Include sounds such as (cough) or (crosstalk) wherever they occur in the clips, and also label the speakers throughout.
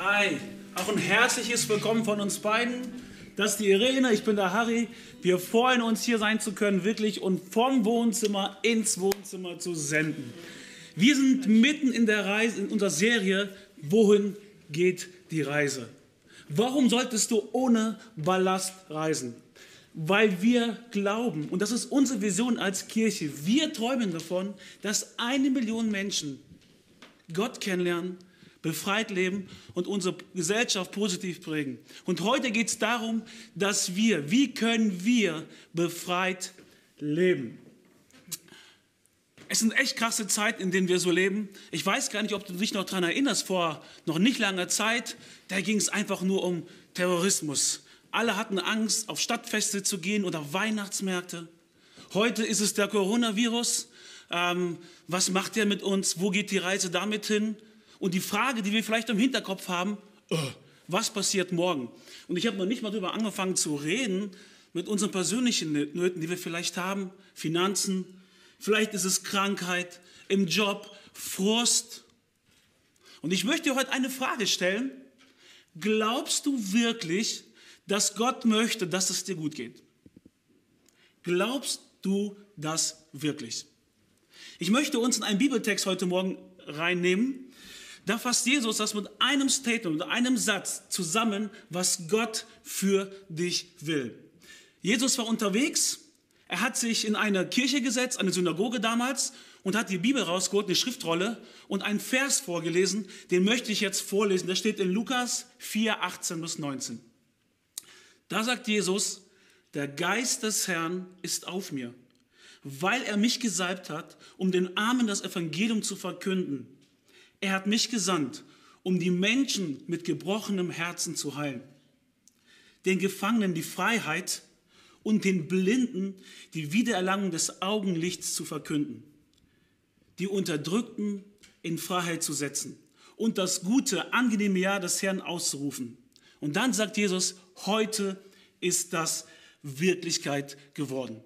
Speaker 1: Hi, auch ein herzliches Willkommen von uns beiden. Das ist die Irene, ich bin der Harry. Wir freuen uns, hier sein zu können, wirklich und vom Wohnzimmer ins Wohnzimmer zu senden. Wir sind mitten in der Reise, in unserer Serie, wohin geht die Reise? Warum solltest du ohne Ballast reisen? Weil wir glauben, und das ist unsere Vision als Kirche, wir träumen davon, dass eine Million Menschen Gott kennenlernen, befreit leben und unsere Gesellschaft positiv prägen. Und heute geht es darum, dass wir, wie können wir befreit leben? Es sind echt krasse Zeiten, in denen wir so leben. Ich weiß gar nicht, ob du dich noch daran erinnerst, vor noch nicht langer Zeit, da ging es einfach nur um Terrorismus. Alle hatten Angst, auf Stadtfeste zu gehen oder Weihnachtsmärkte. Heute ist es der Coronavirus. Ähm, was macht der mit uns? Wo geht die Reise damit hin? Und die Frage, die wir vielleicht im Hinterkopf haben, äh, was passiert morgen? Und ich habe noch nicht mal darüber angefangen zu reden, mit unseren persönlichen Nöten, die wir vielleicht haben, Finanzen, vielleicht ist es Krankheit, im Job, Frust. Und ich möchte dir heute eine Frage stellen. Glaubst du wirklich, dass Gott möchte, dass es dir gut geht? Glaubst du das wirklich? Ich möchte uns in einen Bibeltext heute Morgen reinnehmen. Da fasst Jesus das mit einem Statement, mit einem Satz zusammen, was Gott für dich will. Jesus war unterwegs, er hat sich in eine Kirche gesetzt, eine Synagoge damals, und hat die Bibel rausgeholt, eine Schriftrolle, und einen Vers vorgelesen, den möchte ich jetzt vorlesen. Der steht in Lukas 4, 18 bis 19. Da sagt Jesus, der Geist des Herrn ist auf mir weil er mich gesalbt hat, um den Armen das Evangelium zu verkünden. Er hat mich gesandt, um die Menschen mit gebrochenem Herzen zu heilen, den Gefangenen die Freiheit und den Blinden die Wiedererlangung des Augenlichts zu verkünden, die Unterdrückten in Freiheit zu setzen und das gute, angenehme Jahr des Herrn auszurufen. Und dann sagt Jesus, heute ist das Wirklichkeit geworden.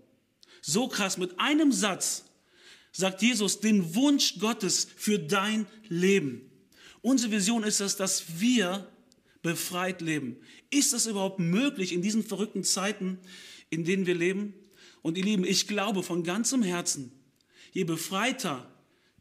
Speaker 1: So krass, mit einem Satz sagt Jesus den Wunsch Gottes für dein Leben. Unsere Vision ist es, dass wir befreit leben. Ist es überhaupt möglich in diesen verrückten Zeiten, in denen wir leben? Und ihr Lieben, ich glaube von ganzem Herzen, je befreiter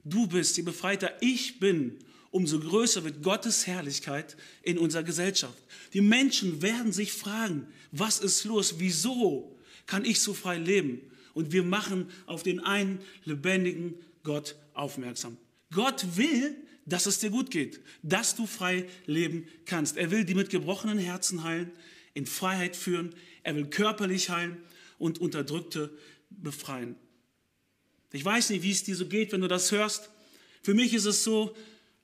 Speaker 1: du bist, je befreiter ich bin, umso größer wird Gottes Herrlichkeit in unserer Gesellschaft. Die Menschen werden sich fragen, was ist los? Wieso kann ich so frei leben? Und wir machen auf den einen lebendigen Gott aufmerksam. Gott will, dass es dir gut geht, dass du frei leben kannst. Er will die mit gebrochenen Herzen heilen, in Freiheit führen. Er will körperlich heilen und Unterdrückte befreien. Ich weiß nicht, wie es dir so geht, wenn du das hörst. Für mich ist es so,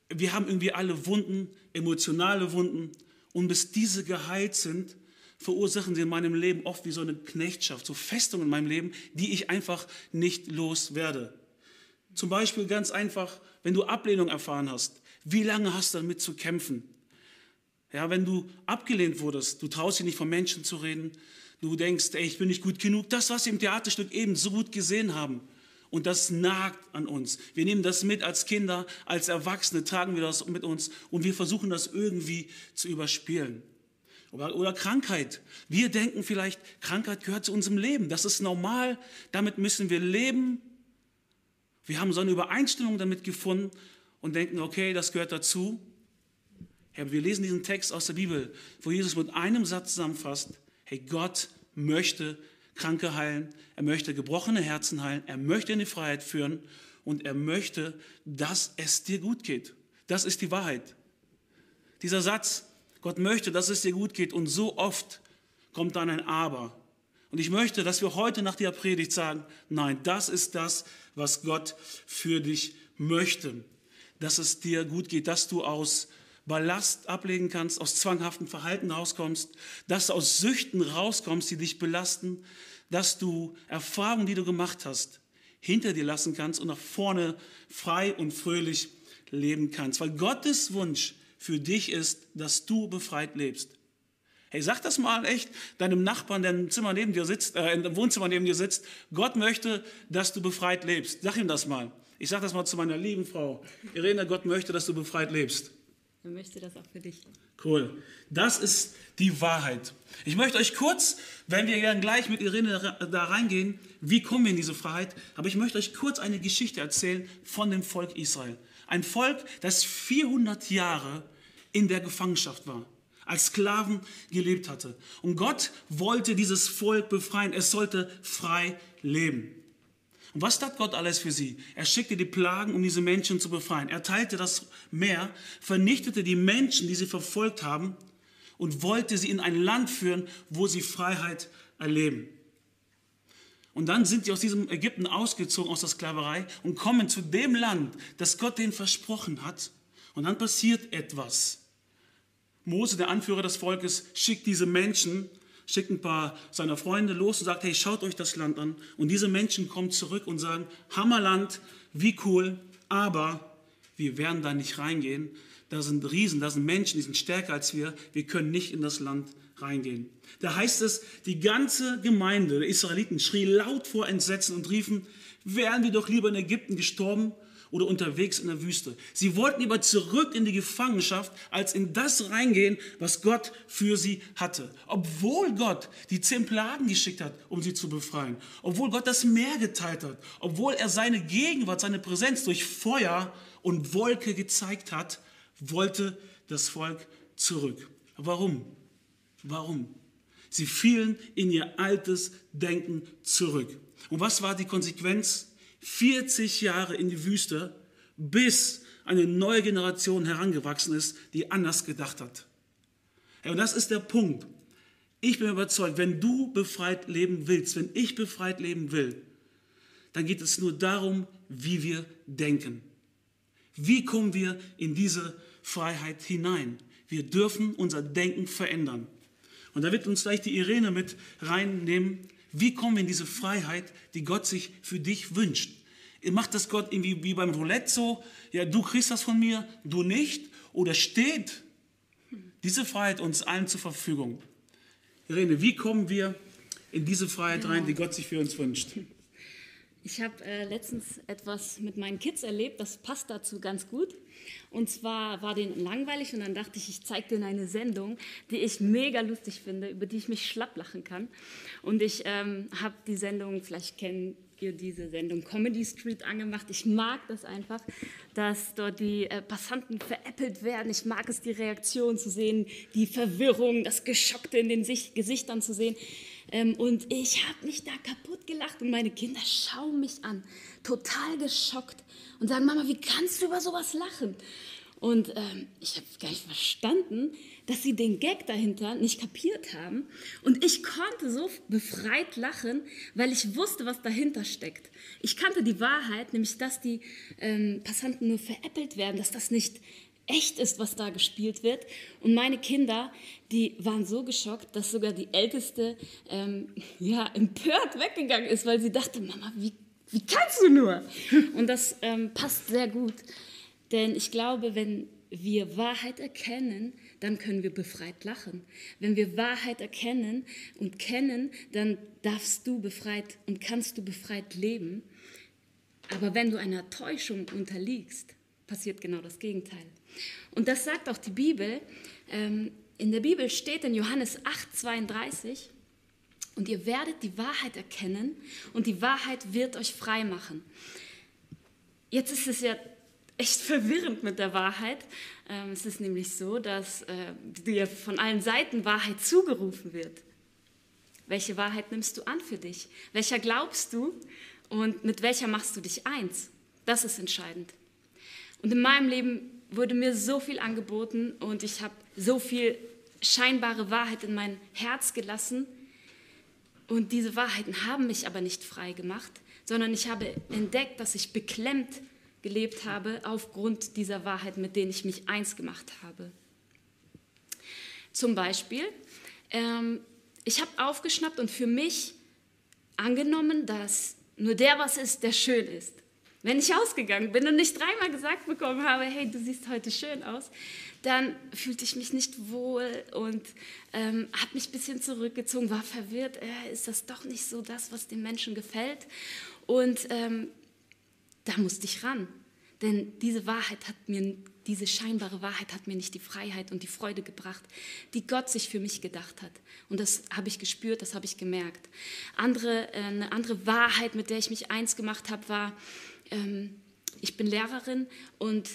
Speaker 1: wir haben irgendwie alle Wunden, emotionale Wunden. Und bis diese geheilt sind, verursachen sie in meinem Leben oft wie so eine Knechtschaft, so Festungen in meinem Leben, die ich einfach nicht loswerde. Zum Beispiel ganz einfach, wenn du Ablehnung erfahren hast, wie lange hast du damit zu kämpfen? Ja, wenn du abgelehnt wurdest, du traust dich nicht von Menschen zu reden, du denkst, ey, ich bin nicht gut genug, das, was sie im Theaterstück eben so gut gesehen haben. Und das nagt an uns. Wir nehmen das mit als Kinder, als Erwachsene tragen wir das mit uns und wir versuchen das irgendwie zu überspielen. Oder, Krankheit. Wir denken vielleicht, Krankheit gehört zu unserem Leben. Das ist normal. Damit müssen wir leben. Wir haben so eine Übereinstimmung damit gefunden und denken, okay, das gehört dazu. Ja, wir lesen diesen Text aus der Bibel, wo Jesus mit einem Satz zusammenfasst, hey, Gott möchte Kranke heilen, er möchte gebrochene Herzen heilen, er möchte in die Freiheit führen und er möchte, dass es dir gut geht. Das ist die Wahrheit. Dieser Satz, Gott möchte, dass es dir gut geht und so oft kommt dann ein Aber. Und ich möchte, dass wir heute nach der Predigt sagen, nein, das ist das, was Gott für dich möchte. Dass es dir gut geht, dass du aus Ballast ablegen kannst, aus zwanghaftem Verhalten rauskommst, dass du aus Süchten rauskommst, die dich belasten, dass du Erfahrungen, die du gemacht hast, hinter dir lassen kannst und nach vorne frei und fröhlich leben kannst. Weil Gottes Wunsch für dich ist, dass du befreit lebst. Hey, sag das mal echt deinem Nachbarn, der im Zimmer neben dir sitzt, äh, im Wohnzimmer neben dir sitzt. Gott möchte, dass du befreit lebst. Sag ihm das mal. Ich sage das mal zu meiner lieben Frau. Irene, Gott möchte, dass du befreit lebst.
Speaker 2: Er möchte das auch für dich.
Speaker 1: Cool. Das ist die Wahrheit. Ich möchte euch kurz, wenn wir dann gleich mit Irene da reingehen, wie kommen wir in diese Freiheit, aber ich möchte euch kurz eine Geschichte erzählen von dem Volk Israel. Ein Volk, das 400 Jahre in der Gefangenschaft war, als Sklaven gelebt hatte. Und Gott wollte dieses Volk befreien. Es sollte frei leben. Und was tat Gott alles für sie? Er schickte die Plagen, um diese Menschen zu befreien. Er teilte das Meer, vernichtete die Menschen, die sie verfolgt haben und wollte sie in ein Land führen, wo sie Freiheit erleben. Und dann sind sie aus diesem Ägypten ausgezogen, aus der Sklaverei und kommen zu dem Land, das Gott ihnen versprochen hat. Und dann passiert etwas. Mose, der Anführer des Volkes, schickt diese Menschen schickt ein paar seiner Freunde los und sagt, hey, schaut euch das Land an. Und diese Menschen kommen zurück und sagen, Hammerland, wie cool, aber wir werden da nicht reingehen. Da sind Riesen, da sind Menschen, die sind stärker als wir. Wir können nicht in das Land reingehen. Da heißt es, die ganze Gemeinde der Israeliten schrie laut vor Entsetzen und riefen, wären wir doch lieber in Ägypten gestorben oder unterwegs in der Wüste. Sie wollten lieber zurück in die Gefangenschaft, als in das reingehen, was Gott für sie hatte. Obwohl Gott die zehn Plagen geschickt hat, um sie zu befreien. Obwohl Gott das Meer geteilt hat. Obwohl er seine Gegenwart, seine Präsenz durch Feuer und Wolke gezeigt hat, wollte das Volk zurück. Warum? Warum? Sie fielen in ihr altes Denken zurück. Und was war die Konsequenz? 40 Jahre in die Wüste, bis eine neue Generation herangewachsen ist, die anders gedacht hat. Und das ist der Punkt. Ich bin überzeugt, wenn du befreit leben willst, wenn ich befreit leben will, dann geht es nur darum, wie wir denken. Wie kommen wir in diese Freiheit hinein? Wir dürfen unser Denken verändern. Und da wird uns gleich die Irene mit reinnehmen. Wie kommen wir in diese Freiheit, die Gott sich für dich wünscht? Macht das Gott irgendwie wie beim Roulette so? Ja, du kriegst das von mir, du nicht? Oder steht diese Freiheit uns allen zur Verfügung? Irene, wie kommen wir in diese Freiheit rein, die Gott sich für uns wünscht?
Speaker 2: Ich habe äh, letztens etwas mit meinen Kids erlebt, das passt dazu ganz gut. Und zwar war denen langweilig und dann dachte ich, ich zeige denen eine Sendung, die ich mega lustig finde, über die ich mich schlapp lachen kann. Und ich ähm, habe die Sendung, vielleicht kennen ihr diese Sendung Comedy Street angemacht. Ich mag das einfach, dass dort die äh, Passanten veräppelt werden. Ich mag es, die Reaktion zu sehen, die Verwirrung, das Geschockte in den Gesichtern zu sehen. Ähm, und ich habe mich da kaputt gelacht und meine Kinder schauen mich an, total geschockt und sagen, Mama, wie kannst du über sowas lachen? Und ähm, ich habe gar nicht verstanden, dass sie den Gag dahinter nicht kapiert haben. Und ich konnte so befreit lachen, weil ich wusste, was dahinter steckt. Ich kannte die Wahrheit, nämlich dass die ähm, Passanten nur veräppelt werden, dass das nicht echt ist, was da gespielt wird. Und meine Kinder, die waren so geschockt, dass sogar die Älteste ähm, (laughs) ja, empört weggegangen ist, weil sie dachte, Mama, wie, wie kannst du nur? (laughs) Und das ähm, passt sehr gut. Denn ich glaube, wenn wir Wahrheit erkennen, dann können wir befreit lachen. Wenn wir Wahrheit erkennen und kennen, dann darfst du befreit und kannst du befreit leben. Aber wenn du einer Täuschung unterliegst, passiert genau das Gegenteil. Und das sagt auch die Bibel. Ähm, in der Bibel steht in Johannes 8, 32, und ihr werdet die Wahrheit erkennen und die Wahrheit wird euch frei machen. Jetzt ist es ja echt (laughs) verwirrend mit der Wahrheit. Ähm, es ist nämlich so, dass äh, dir von allen Seiten Wahrheit zugerufen wird. Welche Wahrheit nimmst du an für dich? Welcher glaubst du und mit welcher machst du dich eins? Das ist entscheidend. Und in meinem Leben wurde mir so viel angeboten und ich habe so viel scheinbare Wahrheit in mein Herz gelassen. Und diese Wahrheiten haben mich aber nicht frei gemacht, sondern ich habe entdeckt, dass ich beklemmt gelebt habe aufgrund dieser Wahrheit, mit denen ich mich eins gemacht habe. Zum Beispiel, ähm, ich habe aufgeschnappt und für mich angenommen, dass nur der was ist, der schön ist. Wenn ich ausgegangen bin und nicht dreimal gesagt bekommen habe, hey, du siehst heute schön aus, dann fühlte ich mich nicht wohl und ähm, habe mich ein bisschen zurückgezogen, war verwirrt, äh, ist das doch nicht so das, was den Menschen gefällt. Und ähm, da musste ich ran. Denn diese Wahrheit hat mir diese scheinbare Wahrheit hat mir nicht die Freiheit und die Freude gebracht, die Gott sich für mich gedacht hat. Und das habe ich gespürt, das habe ich gemerkt. Andere, äh, eine andere Wahrheit, mit der ich mich eins gemacht habe, war, ähm, ich bin Lehrerin und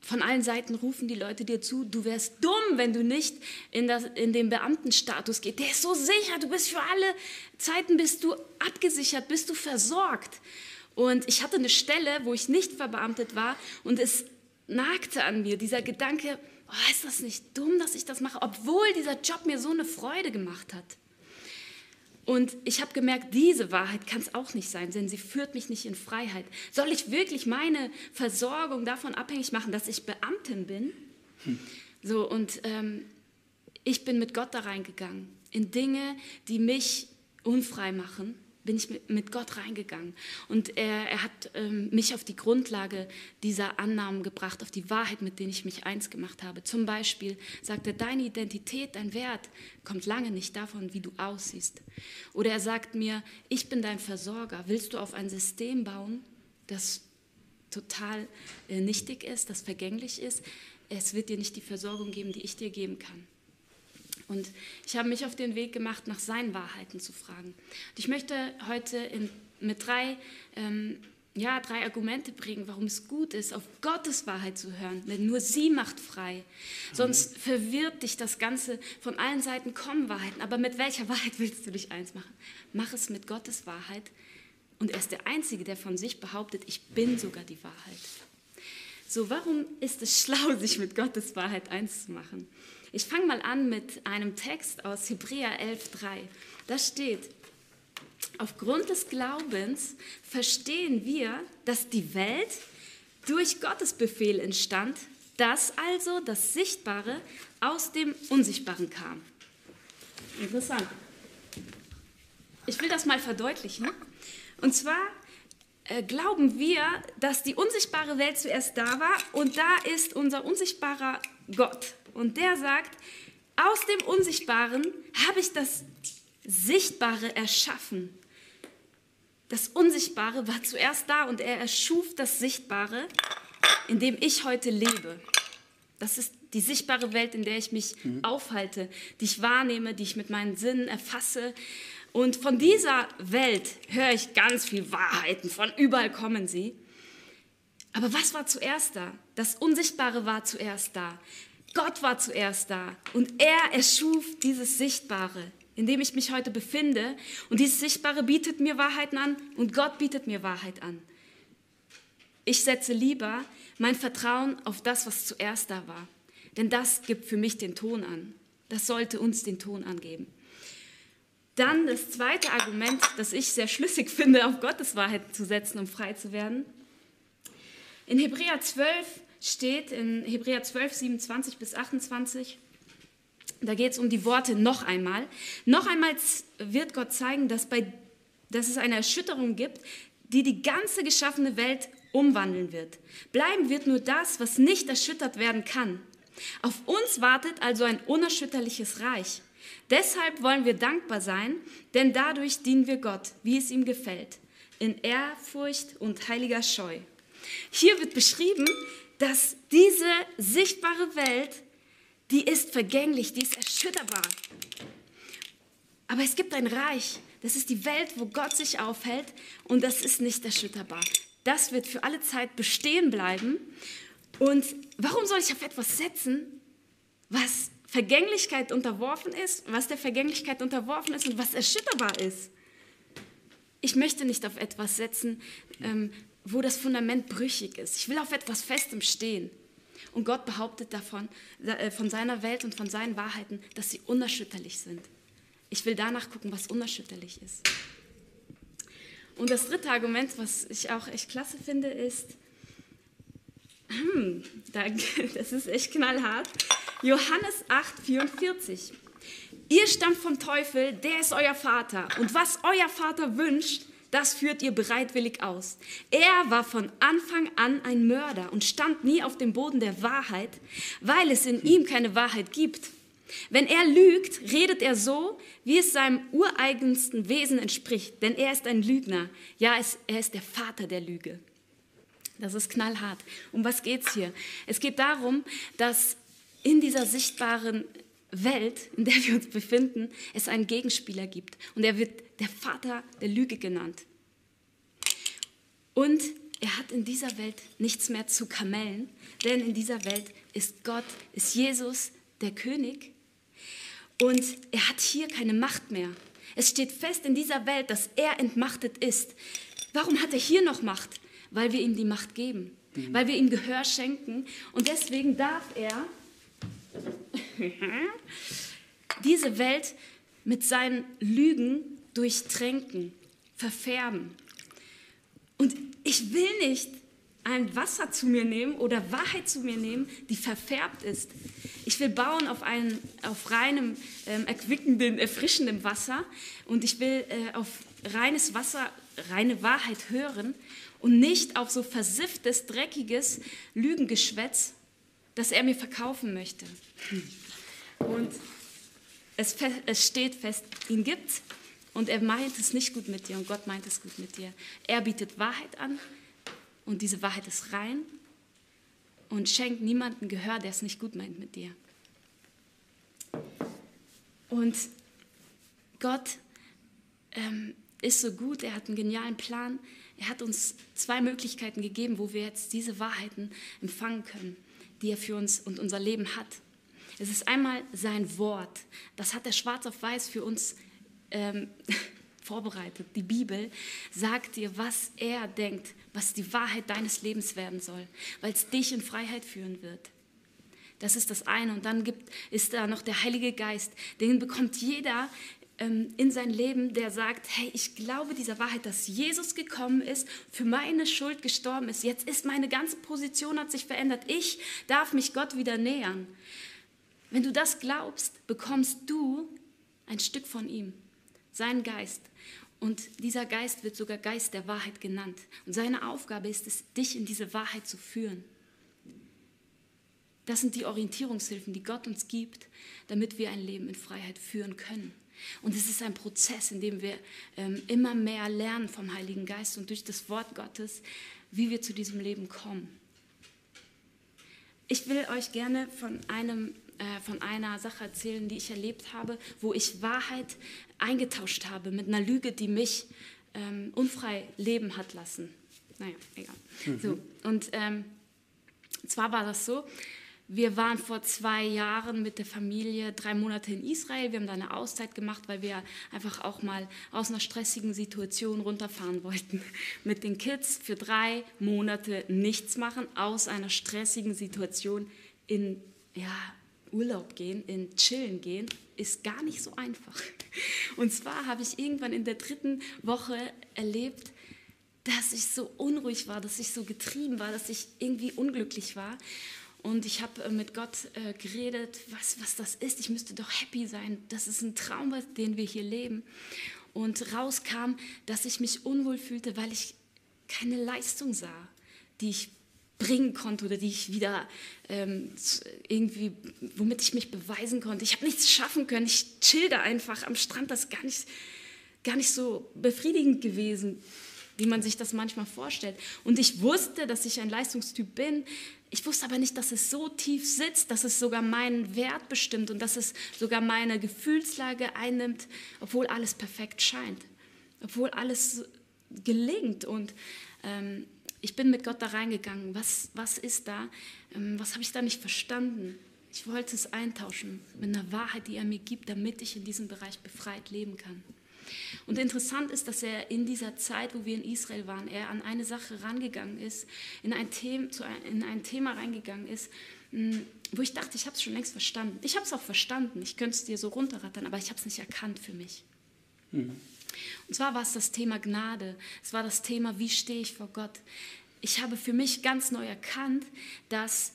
Speaker 2: von allen Seiten rufen die Leute dir zu, du wärst dumm, wenn du nicht in, das, in den Beamtenstatus gehst. Der ist so sicher, du bist für alle Zeiten bist du abgesichert, bist du versorgt. Und ich hatte eine Stelle, wo ich nicht verbeamtet war und es nagte an mir, dieser Gedanke, oh, ist das nicht dumm, dass ich das mache, obwohl dieser Job mir so eine Freude gemacht hat. Und ich habe gemerkt, diese Wahrheit kann es auch nicht sein, denn sie führt mich nicht in Freiheit. Soll ich wirklich meine Versorgung davon abhängig machen, dass ich Beamtin bin? Hm. So, und ähm, ich bin mit Gott da reingegangen, in Dinge, die mich unfrei machen bin ich mit Gott reingegangen. Und er, er hat ähm, mich auf die Grundlage dieser Annahmen gebracht, auf die Wahrheit, mit denen ich mich eins gemacht habe. Zum Beispiel sagt er, deine Identität, dein Wert kommt lange nicht davon, wie du aussiehst. Oder er sagt mir, ich bin dein Versorger. Willst du auf ein System bauen, das total äh, nichtig ist, das vergänglich ist? Es wird dir nicht die Versorgung geben, die ich dir geben kann. Und ich habe mich auf den Weg gemacht, nach seinen Wahrheiten zu fragen. Und ich möchte heute in, mit drei, ähm, ja, drei Argumente bringen, warum es gut ist, auf Gottes Wahrheit zu hören. Denn nur sie macht frei. Sonst verwirrt dich das Ganze. Von allen Seiten kommen Wahrheiten. Aber mit welcher (laughs) Wahrheit willst du dich eins machen? Mach es mit Gottes Wahrheit. Und er ist der Einzige, der von sich behauptet, ich bin sogar die Wahrheit. So, warum ist es schlau, (laughs) sich mit Gottes Wahrheit eins zu machen? Ich fange mal an mit einem Text aus Hebräer 11.3. Da steht, aufgrund des Glaubens verstehen wir, dass die Welt durch Gottes Befehl entstand, dass also das Sichtbare aus dem Unsichtbaren kam. Interessant. Ich will das mal verdeutlichen. Und zwar äh, glauben wir, dass die unsichtbare Welt zuerst da war und da ist unser unsichtbarer Gott. Und der sagt, aus dem Unsichtbaren habe ich das Sichtbare erschaffen. Das Unsichtbare war zuerst da und er erschuf das Sichtbare, in dem ich heute lebe. Das ist die sichtbare Welt, in der ich mich mhm. aufhalte, die ich wahrnehme, die ich mit meinen Sinnen erfasse. Und von dieser Welt höre ich ganz viel Wahrheiten, von überall kommen sie. Aber was war zuerst da? Das Unsichtbare war zuerst da. Gott war zuerst da und er erschuf dieses Sichtbare, in dem ich mich heute befinde. Und dieses Sichtbare bietet mir Wahrheiten an und Gott bietet mir Wahrheit an. Ich setze lieber mein Vertrauen auf das, was zuerst da war. Denn das gibt für mich den Ton an. Das sollte uns den Ton angeben. Dann das zweite Argument, das ich sehr schlüssig finde, auf Gottes Wahrheit zu setzen, um frei zu werden. In Hebräer 12 steht in Hebräer 12, 27 bis 28. Da geht es um die Worte noch einmal. Noch einmal wird Gott zeigen, dass, bei, dass es eine Erschütterung gibt, die die ganze geschaffene Welt umwandeln wird. Bleiben wird nur das, was nicht erschüttert werden kann. Auf uns wartet also ein unerschütterliches Reich. Deshalb wollen wir dankbar sein, denn dadurch dienen wir Gott, wie es ihm gefällt, in Ehrfurcht und heiliger Scheu. Hier wird beschrieben, dass diese sichtbare Welt, die ist vergänglich, die ist erschütterbar. Aber es gibt ein Reich, das ist die Welt, wo Gott sich aufhält und das ist nicht erschütterbar. Das wird für alle Zeit bestehen bleiben. Und warum soll ich auf etwas setzen, was Vergänglichkeit unterworfen ist, was der Vergänglichkeit unterworfen ist und was erschütterbar ist? Ich möchte nicht auf etwas setzen, ähm, wo das Fundament brüchig ist. Ich will auf etwas Festem stehen. Und Gott behauptet davon, äh, von seiner Welt und von seinen Wahrheiten, dass sie unerschütterlich sind. Ich will danach gucken, was unerschütterlich ist. Und das dritte Argument, was ich auch echt klasse finde, ist, hm, (laughs) das ist echt knallhart, Johannes 8, 44. Ihr stammt vom Teufel, der ist euer Vater. Und was euer Vater wünscht, das führt ihr bereitwillig aus. Er war von Anfang an ein Mörder und stand nie auf dem Boden der Wahrheit, weil es in ihm keine Wahrheit gibt. Wenn er lügt, redet er so, wie es seinem ureigensten Wesen entspricht, denn er ist ein Lügner. Ja, er ist der Vater der Lüge. Das ist knallhart. Um was geht es hier? Es geht darum, dass in dieser sichtbaren Welt, in der wir uns befinden, es einen Gegenspieler gibt. Und er wird der Vater der Lüge genannt. Und er hat in dieser Welt nichts mehr zu kamellen, denn in dieser Welt ist Gott, ist Jesus der König. Und er hat hier keine Macht mehr. Es steht fest in dieser Welt, dass er entmachtet ist. Warum hat er hier noch Macht? Weil wir ihm die Macht geben, mhm. weil wir ihm Gehör schenken. Und deswegen darf er diese Welt mit seinen Lügen durchtränken, verfärben. Und ich will nicht ein Wasser zu mir nehmen oder Wahrheit zu mir nehmen, die verfärbt ist. Ich will bauen auf, einen, auf reinem, ähm, erquickenden, erfrischendem Wasser und ich will äh, auf reines Wasser, reine Wahrheit hören und nicht auf so versifftes, dreckiges Lügengeschwätz, das er mir verkaufen möchte. Und es, es steht fest, ihn gibt und er meint es nicht gut mit dir und Gott meint es gut mit dir. Er bietet Wahrheit an und diese Wahrheit ist rein und schenkt niemandem Gehör, der es nicht gut meint mit dir. Und Gott ähm, ist so gut, er hat einen genialen Plan. Er hat uns zwei Möglichkeiten gegeben, wo wir jetzt diese Wahrheiten empfangen können, die er für uns und unser Leben hat. Es ist einmal sein Wort. Das hat er schwarz auf weiß für uns ähm, (laughs) vorbereitet. Die Bibel sagt dir, was er denkt, was die Wahrheit deines Lebens werden soll, weil es dich in Freiheit führen wird. Das ist das eine. Und dann gibt, ist da noch der Heilige Geist. Den bekommt jeder in sein Leben, der sagt, hey, ich glaube dieser Wahrheit, dass Jesus gekommen ist, für meine Schuld gestorben ist. Jetzt ist meine ganze Position hat sich verändert. Ich darf mich Gott wieder nähern. Wenn du das glaubst, bekommst du ein Stück von ihm, seinen Geist. Und dieser Geist wird sogar Geist der Wahrheit genannt. Und seine Aufgabe ist es, dich in diese Wahrheit zu führen. Das sind die Orientierungshilfen, die Gott uns gibt, damit wir ein Leben in Freiheit führen können. Und es ist ein Prozess, in dem wir ähm, immer mehr lernen vom Heiligen Geist und durch das Wort Gottes, wie wir zu diesem Leben kommen. Ich will euch gerne von einem äh, von einer Sache erzählen, die ich erlebt habe, wo ich Wahrheit eingetauscht habe mit einer Lüge, die mich ähm, unfrei leben hat lassen. Naja, egal. Mhm. So, und ähm, zwar war das so, wir waren vor zwei Jahren mit der Familie drei Monate in Israel. Wir haben da eine Auszeit gemacht, weil wir einfach auch mal aus einer stressigen Situation runterfahren wollten. (laughs) Mit den Kids für drei Monate nichts machen, aus einer stressigen Situation in ja, Urlaub gehen, in Chillen gehen, ist gar nicht so einfach. (laughs) Und zwar habe ich irgendwann in der dritten Woche erlebt, dass ich so unruhig war, dass ich so getrieben war, dass ich irgendwie unglücklich war. Und ich habe äh, mit Gott äh, geredet, was, was das ist. Ich müsste doch happy sein. Das ist ein Traum, den wir hier leben. Und rauskam, dass ich mich unwohl fühlte, weil ich keine Leistung sah, die ich bringen konnte oder die ich wieder ähm, irgendwie, womit ich mich beweisen konnte. Ich habe nichts schaffen können. Ich chill da einfach am Strand. Das ist gar nicht, gar nicht so befriedigend gewesen, wie man sich das manchmal vorstellt. Und ich wusste, dass ich ein Leistungstyp bin. Ich wusste aber nicht, dass es so tief sitzt, dass es sogar meinen Wert bestimmt und dass es sogar meine Gefühlslage einnimmt, obwohl alles perfekt scheint, obwohl alles gelingt. Und ähm, ich bin mit Gott da reingegangen. Was, was ist da? Ähm, was habe ich da nicht verstanden? Ich wollte es eintauschen mit einer Wahrheit, die er mir gibt, damit ich in diesem Bereich befreit leben kann. Und interessant ist, dass er in dieser Zeit, wo wir in Israel waren, er an eine Sache rangegangen ist, in ein, Thema, in ein Thema reingegangen ist, hm, wo ich dachte, ich habe es schon längst verstanden. Ich habe es auch verstanden, ich könnte es dir so runterrattern, aber ich habe es nicht erkannt für mich. Mhm. Und zwar war es das Thema Gnade. Es war das Thema, wie stehe ich vor Gott. Ich habe für mich ganz neu erkannt, dass,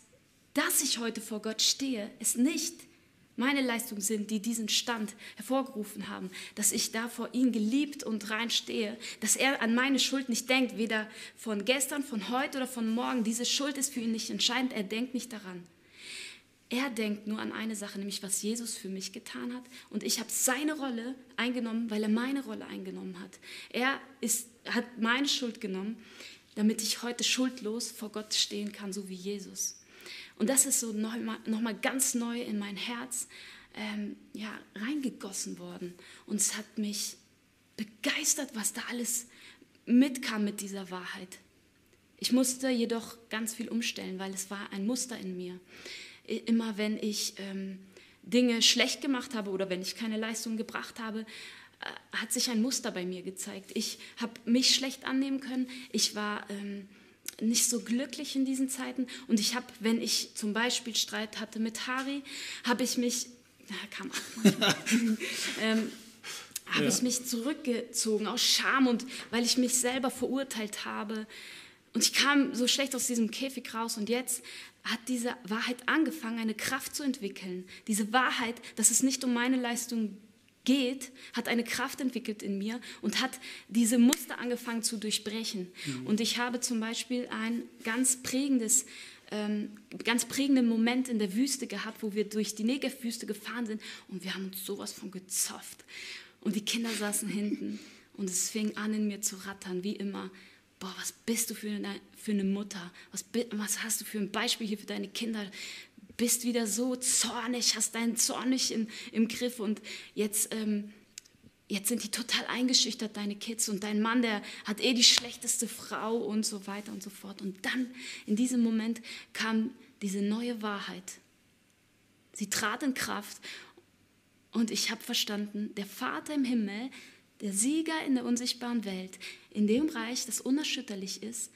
Speaker 2: dass ich heute vor Gott stehe, es nicht meine Leistungen sind, die diesen Stand hervorgerufen haben, dass ich da vor ihm geliebt und rein stehe, dass er an meine Schuld nicht denkt, weder von gestern, von heute oder von morgen. Diese Schuld ist für ihn nicht entscheidend, er denkt nicht daran. Er denkt nur an eine Sache, nämlich was Jesus für mich getan hat. Und ich habe seine Rolle eingenommen, weil er meine Rolle eingenommen hat. Er ist, hat meine Schuld genommen, damit ich heute schuldlos vor Gott stehen kann, so wie Jesus. Und das ist so nochmal noch mal ganz neu in mein Herz ähm, ja, reingegossen worden. Und es hat mich begeistert, was da alles mitkam mit dieser Wahrheit. Ich musste jedoch ganz viel umstellen, weil es war ein Muster in mir. Immer wenn ich ähm, Dinge schlecht gemacht habe oder wenn ich keine Leistung gebracht habe, äh, hat sich ein Muster bei mir gezeigt. Ich habe mich schlecht annehmen können. Ich war ähm, nicht so glücklich in diesen Zeiten. Und ich habe, wenn ich zum Beispiel Streit hatte mit Hari, habe ich mich, ja, kam auch (laughs) ähm, habe ja. ich mich zurückgezogen aus Scham und weil ich mich selber verurteilt habe. Und ich kam so schlecht aus diesem Käfig raus und jetzt hat diese Wahrheit angefangen, eine Kraft zu entwickeln. Diese Wahrheit, dass es nicht um meine Leistung geht, hat eine Kraft entwickelt in mir und hat diese Muster angefangen zu durchbrechen. Mhm. Und ich habe zum Beispiel ein ganz prägendes ähm, ganz prägenden Moment in der Wüste gehabt, wo wir durch die Negev-Wüste gefahren sind und wir haben uns sowas von gezofft. Und die Kinder saßen hinten und es fing an in mir zu rattern, wie immer boah, was bist du für eine, für eine Mutter? Was, was hast du für ein Beispiel hier für deine Kinder? Bist wieder so zornig, hast deinen Zorn nicht im, im Griff und jetzt, ähm, jetzt sind die total eingeschüchtert, deine Kids und dein Mann, der hat eh die schlechteste Frau und so weiter und so fort. Und dann in diesem Moment kam diese neue Wahrheit. Sie trat in Kraft und ich habe verstanden, der Vater im Himmel, der Sieger in der unsichtbaren Welt, in dem Reich, das unerschütterlich ist,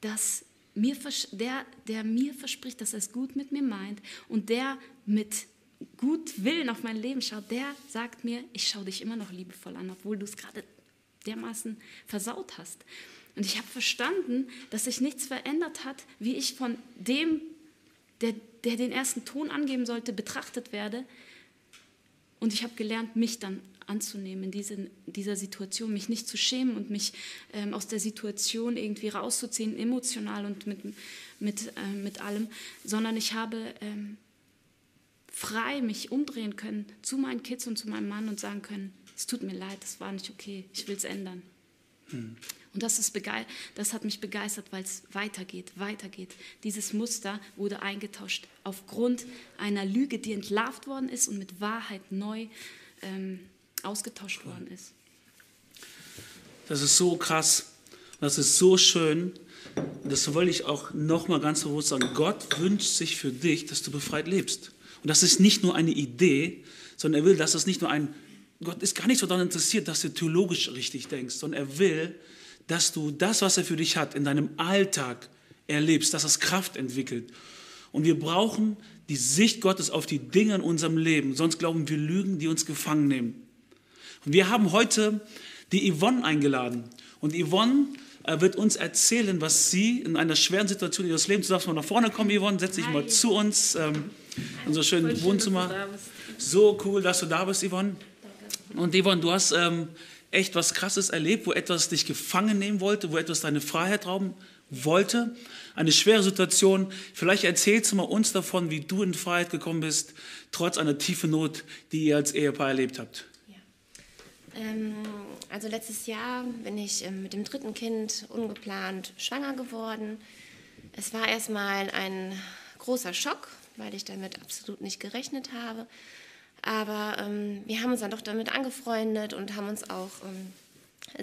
Speaker 2: dass mir, der, der mir verspricht, dass er es gut mit mir meint und der mit gut Willen auf mein Leben schaut, der sagt mir, ich schaue dich immer noch liebevoll an, obwohl du es gerade dermaßen versaut hast. Und ich habe verstanden, dass sich nichts verändert hat, wie ich von dem, der, der den ersten Ton angeben sollte, betrachtet werde. Und ich habe gelernt, mich dann anzunehmen in diese, dieser Situation, mich nicht zu schämen und mich ähm, aus der Situation irgendwie rauszuziehen, emotional und mit, mit, äh, mit allem, sondern ich habe ähm, frei mich umdrehen können zu meinen Kids und zu meinem Mann und sagen können, es tut mir leid, das war nicht okay, ich will es ändern. Hm. Und das, ist das hat mich begeistert, weil es weitergeht, weitergeht. Dieses Muster wurde eingetauscht aufgrund einer Lüge, die entlarvt worden ist und mit Wahrheit neu ähm, ausgetauscht worden ist.
Speaker 1: Das ist so krass. Das ist so schön. Das wollte ich auch nochmal ganz bewusst sagen. Gott wünscht sich für dich, dass du befreit lebst. Und das ist nicht nur eine Idee, sondern er will, dass es nicht nur ein, Gott ist gar nicht so daran interessiert, dass du theologisch richtig denkst, sondern er will, dass du das, was er für dich hat, in deinem Alltag erlebst, dass es Kraft entwickelt. Und wir brauchen die Sicht Gottes auf die Dinge in unserem Leben, sonst glauben wir Lügen, die uns gefangen nehmen. Und wir haben heute die Yvonne eingeladen. Und Yvonne äh, wird uns erzählen, was sie in einer schweren Situation ihres Lebens, du darfst mal nach vorne kommen, Yvonne, setz dich Hi. mal zu uns ähm, in unser schönes Wohnzimmer. So cool, dass du da bist, Yvonne. Und Yvonne, du hast ähm, echt was Krasses erlebt, wo etwas dich gefangen nehmen wollte, wo etwas deine Freiheit rauben wollte. Eine schwere Situation. Vielleicht erzählst du mal uns davon, wie du in Freiheit gekommen bist, trotz einer tiefen Not, die ihr als Ehepaar erlebt habt.
Speaker 3: Ähm, also letztes Jahr bin ich ähm, mit dem dritten Kind ungeplant schwanger geworden. Es war erstmal ein großer Schock, weil ich damit absolut nicht gerechnet habe. Aber ähm, wir haben uns dann doch damit angefreundet und haben uns auch ähm,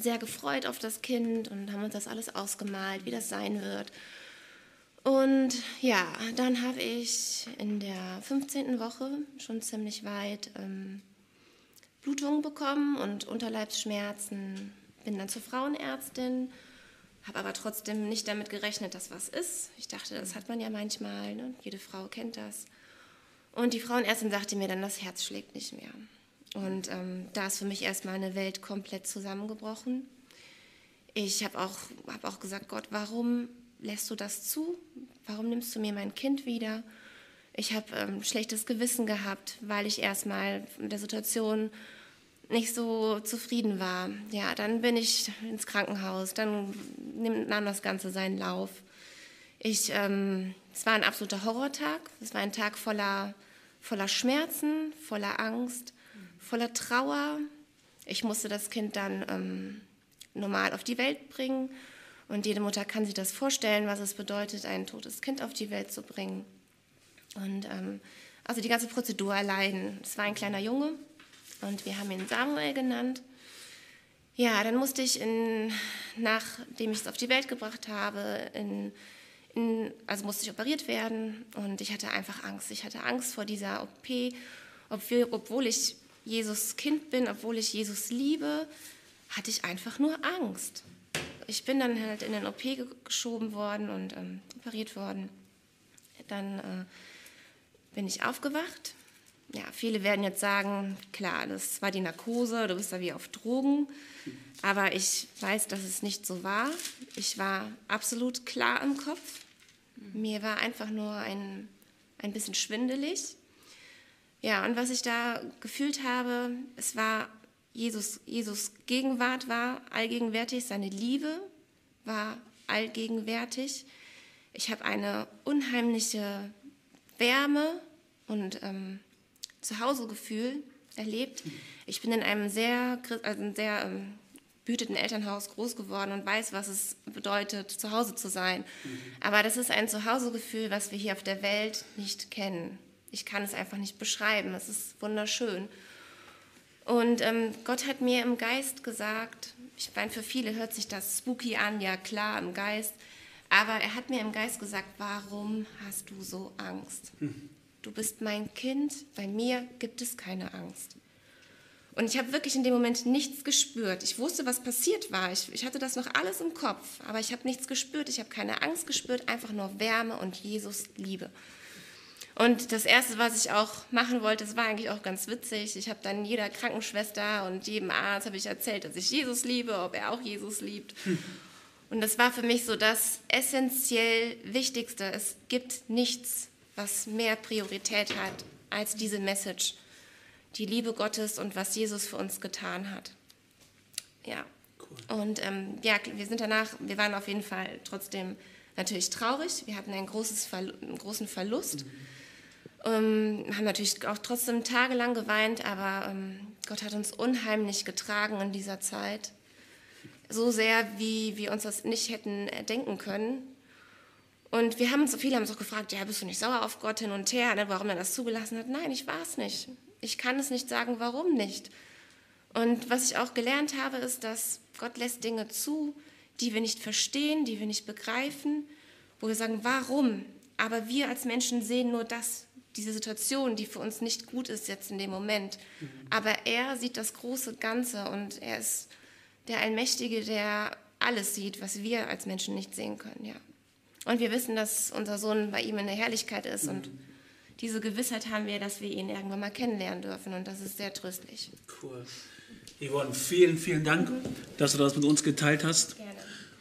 Speaker 3: sehr gefreut auf das Kind und haben uns das alles ausgemalt, wie das sein wird. Und ja, dann habe ich in der 15. Woche schon ziemlich weit ähm, Blutungen bekommen und Unterleibsschmerzen. Bin dann zur Frauenärztin, habe aber trotzdem nicht damit gerechnet, dass was ist. Ich dachte, das hat man ja manchmal, ne? jede Frau kennt das. Und die Frauenärztin sagte mir dann, das Herz schlägt nicht mehr. Und ähm, da ist für mich erstmal eine Welt komplett zusammengebrochen. Ich habe auch, hab auch gesagt, Gott, warum lässt du das zu? Warum nimmst du mir mein Kind wieder? Ich habe ähm, schlechtes Gewissen gehabt, weil ich erstmal mit der Situation nicht so zufrieden war. Ja, dann bin ich ins Krankenhaus, dann nahm das Ganze seinen Lauf. Ich, ähm, es war ein absoluter Horrortag. Es war ein Tag voller, voller Schmerzen, voller Angst, voller Trauer. Ich musste das Kind dann ähm, normal auf die Welt bringen Und jede Mutter kann sich das vorstellen, was es bedeutet, ein totes Kind auf die Welt zu bringen. Und ähm, also die ganze Prozedur allein. Es war ein kleiner Junge und wir haben ihn Samuel genannt. Ja, dann musste ich, in, nachdem ich es auf die Welt gebracht habe, in, in, also musste ich operiert werden und ich hatte einfach Angst. Ich hatte Angst vor dieser OP, obwohl, obwohl ich Jesus Kind bin, obwohl ich Jesus liebe, hatte ich einfach nur Angst. Ich bin dann halt in den OP geschoben worden und ähm, operiert worden. Dann äh, bin ich aufgewacht. Ja, viele werden jetzt sagen, klar, das war die Narkose, du bist da wie auf Drogen. Aber ich weiß, dass es nicht so war. Ich war absolut klar im Kopf. Mir war einfach nur ein, ein bisschen schwindelig. Ja, und was ich da gefühlt habe, es war Jesus, Jesus Gegenwart war allgegenwärtig, seine Liebe war allgegenwärtig. Ich habe eine unheimliche Wärme und ähm, Zuhausegefühl erlebt. Ich bin in einem sehr, also sehr ähm, behüteten Elternhaus groß geworden und weiß, was es bedeutet, zu Hause zu sein. Mhm. Aber das ist ein Zuhausegefühl, was wir hier auf der Welt nicht kennen. Ich kann es einfach nicht beschreiben. Es ist wunderschön. Und ähm, Gott hat mir im Geist gesagt, ich meine, für viele hört sich das spooky an, ja klar, im Geist. Aber er hat mir im Geist gesagt, warum hast du so Angst? Mhm. Du bist mein Kind, bei mir gibt es keine Angst. Und ich habe wirklich in dem Moment nichts gespürt. Ich wusste, was passiert war. Ich, ich hatte das noch alles im Kopf, aber ich habe nichts gespürt. Ich habe keine Angst gespürt, einfach nur Wärme und Jesus Liebe. Und das Erste, was ich auch machen wollte, das war eigentlich auch ganz witzig. Ich habe dann jeder Krankenschwester und jedem Arzt habe ich erzählt, dass ich Jesus liebe, ob er auch Jesus liebt. Und das war für mich so das essentiell Wichtigste. Es gibt nichts, was mehr Priorität hat als diese Message die Liebe Gottes und was Jesus für uns getan hat. Ja. Cool. Und ähm, ja, wir sind danach, wir waren auf jeden Fall trotzdem natürlich traurig. Wir hatten ein großes Verlu einen großen Verlust. Mhm. Ähm, haben natürlich auch trotzdem tagelang geweint, aber ähm, Gott hat uns unheimlich getragen in dieser Zeit. So sehr, wie wir uns das nicht hätten denken können. Und wir haben uns, viele haben uns auch gefragt, ja, bist du nicht sauer auf Gott hin und her, ne, warum er das zugelassen hat? Nein, ich war es nicht. Ich kann es nicht sagen, warum nicht. Und was ich auch gelernt habe, ist, dass Gott lässt Dinge zu, die wir nicht verstehen, die wir nicht begreifen, wo wir sagen, warum? Aber wir als Menschen sehen nur das, diese Situation, die für uns nicht gut ist jetzt in dem Moment. Mhm. Aber er sieht das große Ganze und er ist der Allmächtige, der alles sieht, was wir als Menschen nicht sehen können. Ja. Und wir wissen, dass unser Sohn bei ihm in der Herrlichkeit ist und diese Gewissheit haben wir, dass wir ihn irgendwann mal kennenlernen dürfen und das ist sehr tröstlich.
Speaker 1: Cool. Yvonne, vielen, vielen Dank, dass du das mit uns geteilt hast. Gerne.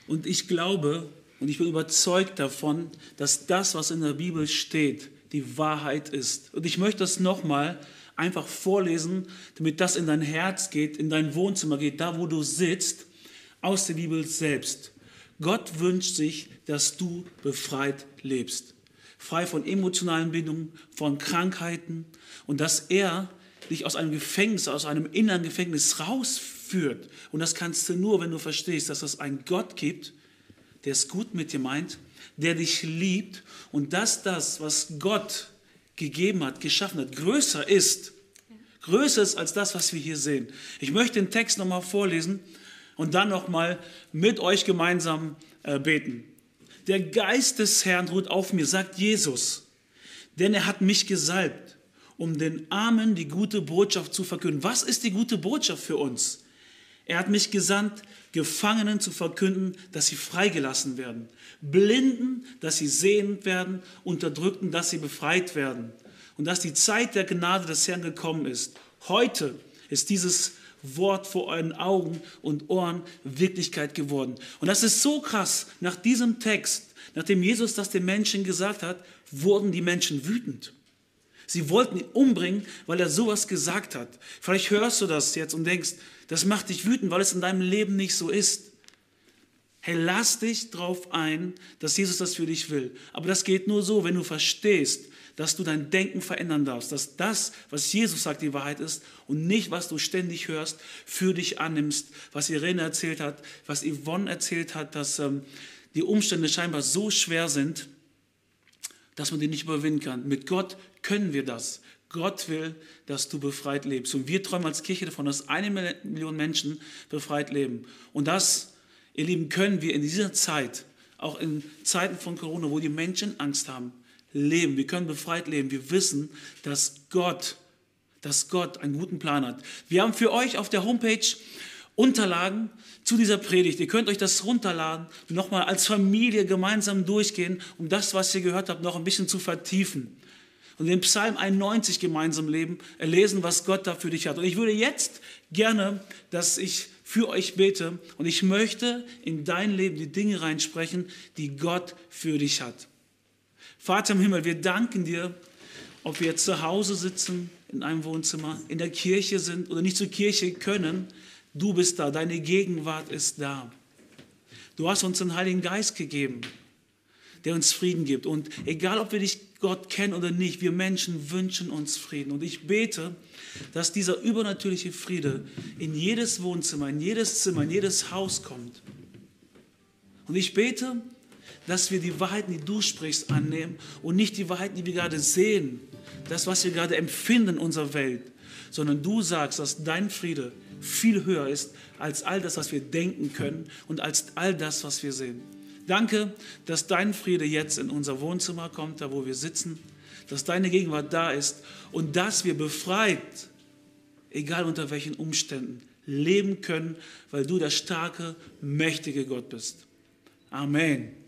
Speaker 1: Und ich glaube und ich bin überzeugt davon, dass das, was in der Bibel steht, die Wahrheit ist. Und ich möchte das nochmal einfach vorlesen, damit das in dein Herz geht, in dein Wohnzimmer geht, da wo du sitzt, aus der Bibel selbst. Gott wünscht sich, dass du befreit lebst frei von emotionalen Bindungen, von Krankheiten und dass er dich aus einem Gefängnis, aus einem inneren Gefängnis rausführt. Und das kannst du nur, wenn du verstehst, dass es einen Gott gibt, der es gut mit dir meint, der dich liebt und dass das, was Gott gegeben hat, geschaffen hat, größer ist. Größer ist als das, was wir hier sehen. Ich möchte den Text nochmal vorlesen und dann nochmal mit euch gemeinsam äh, beten. Der Geist des Herrn ruht auf mir, sagt Jesus, denn er hat mich gesalbt, um den Armen die gute Botschaft zu verkünden. Was ist die gute Botschaft für uns? Er hat mich gesandt, Gefangenen zu verkünden, dass sie freigelassen werden, Blinden, dass sie sehend werden, Unterdrückten, dass sie befreit werden und dass die Zeit der Gnade des Herrn gekommen ist. Heute ist dieses Wort vor euren Augen und Ohren Wirklichkeit geworden. Und das ist so krass. Nach diesem Text, nachdem Jesus das den Menschen gesagt hat, wurden die Menschen wütend. Sie wollten ihn umbringen, weil er sowas gesagt hat. Vielleicht hörst du das jetzt und denkst, das macht dich wütend, weil es in deinem Leben nicht so ist. Hey, lass dich drauf ein, dass Jesus das für dich will. Aber das geht nur so, wenn du verstehst, dass du dein Denken verändern darfst, dass das, was Jesus sagt, die Wahrheit ist und nicht, was du ständig hörst, für dich annimmst, was Irene erzählt hat, was Yvonne erzählt hat, dass ähm, die Umstände scheinbar so schwer sind, dass man die nicht überwinden kann. Mit Gott können wir das. Gott will, dass du befreit lebst. Und wir träumen als Kirche davon, dass eine Million Menschen befreit leben. Und das, ihr Lieben, können wir in dieser Zeit, auch in Zeiten von Corona, wo die Menschen Angst haben, leben. Wir können befreit leben. Wir wissen, dass Gott, dass Gott einen guten Plan hat. Wir haben für euch auf der Homepage Unterlagen zu dieser Predigt. Ihr könnt euch das runterladen, nochmal als Familie gemeinsam durchgehen, um das, was ihr gehört habt, noch ein bisschen zu vertiefen. Und den Psalm 91 gemeinsam leben, lesen, was Gott da für dich hat. Und ich würde jetzt gerne, dass ich für euch bete und ich möchte in dein Leben die Dinge reinsprechen, die Gott für dich hat. Vater im Himmel, wir danken dir, ob wir jetzt zu Hause sitzen, in einem Wohnzimmer, in der Kirche sind oder nicht zur Kirche können. Du bist da, deine Gegenwart ist da. Du hast uns den Heiligen Geist gegeben, der uns Frieden gibt. Und egal, ob wir dich Gott kennen oder nicht, wir Menschen wünschen uns Frieden. Und ich bete, dass dieser übernatürliche Friede in jedes Wohnzimmer, in jedes Zimmer, in jedes Haus kommt. Und ich bete, dass wir die Wahrheiten, die du sprichst, annehmen und nicht die Wahrheiten, die wir gerade sehen, das, was wir gerade empfinden in unserer Welt, sondern du sagst, dass dein Friede viel höher ist als all das, was wir denken können und als all das, was wir sehen. Danke, dass dein Friede jetzt in unser Wohnzimmer kommt, da wo wir sitzen, dass deine Gegenwart da ist und dass wir befreit, egal unter welchen Umständen, leben können, weil du der starke, mächtige Gott bist. Amen.